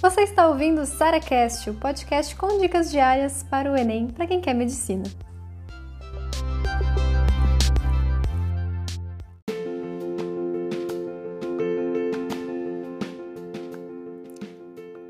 Você está ouvindo o SaraCast, o podcast com dicas diárias para o Enem para quem quer medicina.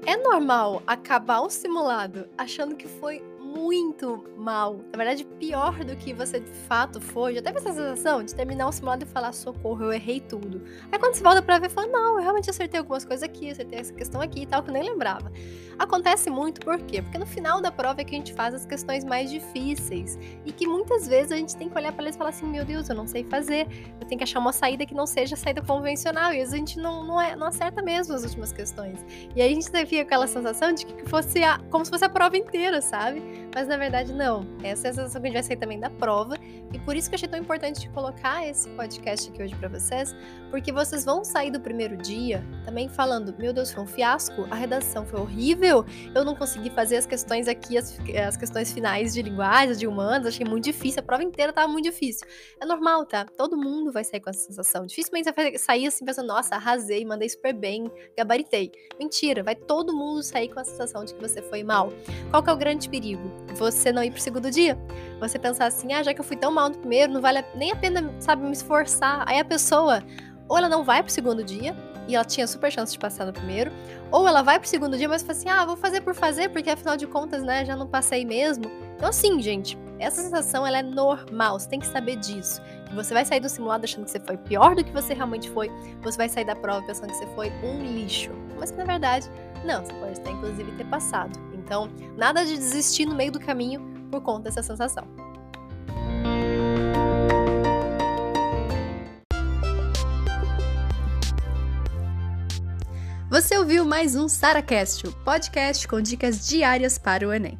É normal acabar um simulado achando que foi muito mal. Na verdade, pior do que você de fato foi. Já teve essa sensação de terminar um simulado e falar: socorro, eu errei tudo. Aí quando você volta pra ver, fala: não, eu realmente acertei algumas coisas aqui, acertei essa questão aqui e tal, que eu nem lembrava. Acontece muito por quê? Porque no final da prova é que a gente faz as questões mais difíceis e que muitas vezes a gente tem que olhar para eles e falar assim: meu Deus, eu não sei fazer, eu tenho que achar uma saída que não seja a saída convencional. E às vezes a gente não, não, é, não acerta mesmo as últimas questões. E aí a gente fica aquela sensação de que fosse a, como se fosse a prova inteira, sabe? Mas na verdade não. Essa é a sensação que a gente vai sair também da prova. E por isso que eu achei tão importante de colocar esse podcast aqui hoje para vocês, porque vocês vão sair do primeiro dia também falando: meu Deus, foi um fiasco, a redação foi horrível, eu não consegui fazer as questões aqui, as, as questões finais de linguagem, de humanas, achei muito difícil, a prova inteira tava muito difícil. É normal, tá? Todo mundo vai sair com essa sensação. Dificilmente você vai sair assim pensando: nossa, arrasei, mandei super bem, gabaritei. Mentira, vai todo mundo sair com a sensação de que você foi mal. Qual que é o grande perigo? Você não ir pro segundo dia. Você pensar assim, ah, já que eu fui tão mal no primeiro, não vale nem a pena, sabe, me esforçar. Aí a pessoa, ou ela não vai pro segundo dia, e ela tinha super chance de passar no primeiro, ou ela vai pro segundo dia, mas fala assim, ah, vou fazer por fazer, porque afinal de contas, né, já não passei mesmo. Então assim, gente, essa sensação, ela é normal, você tem que saber disso. Que você vai sair do simulado achando que você foi pior do que você realmente foi, você vai sair da prova pensando que você foi um lixo. Mas que na verdade, não, você pode até inclusive ter passado. Então, nada de desistir no meio do caminho por conta dessa sensação. Você ouviu mais um SaraCast, podcast com dicas diárias para o Enem.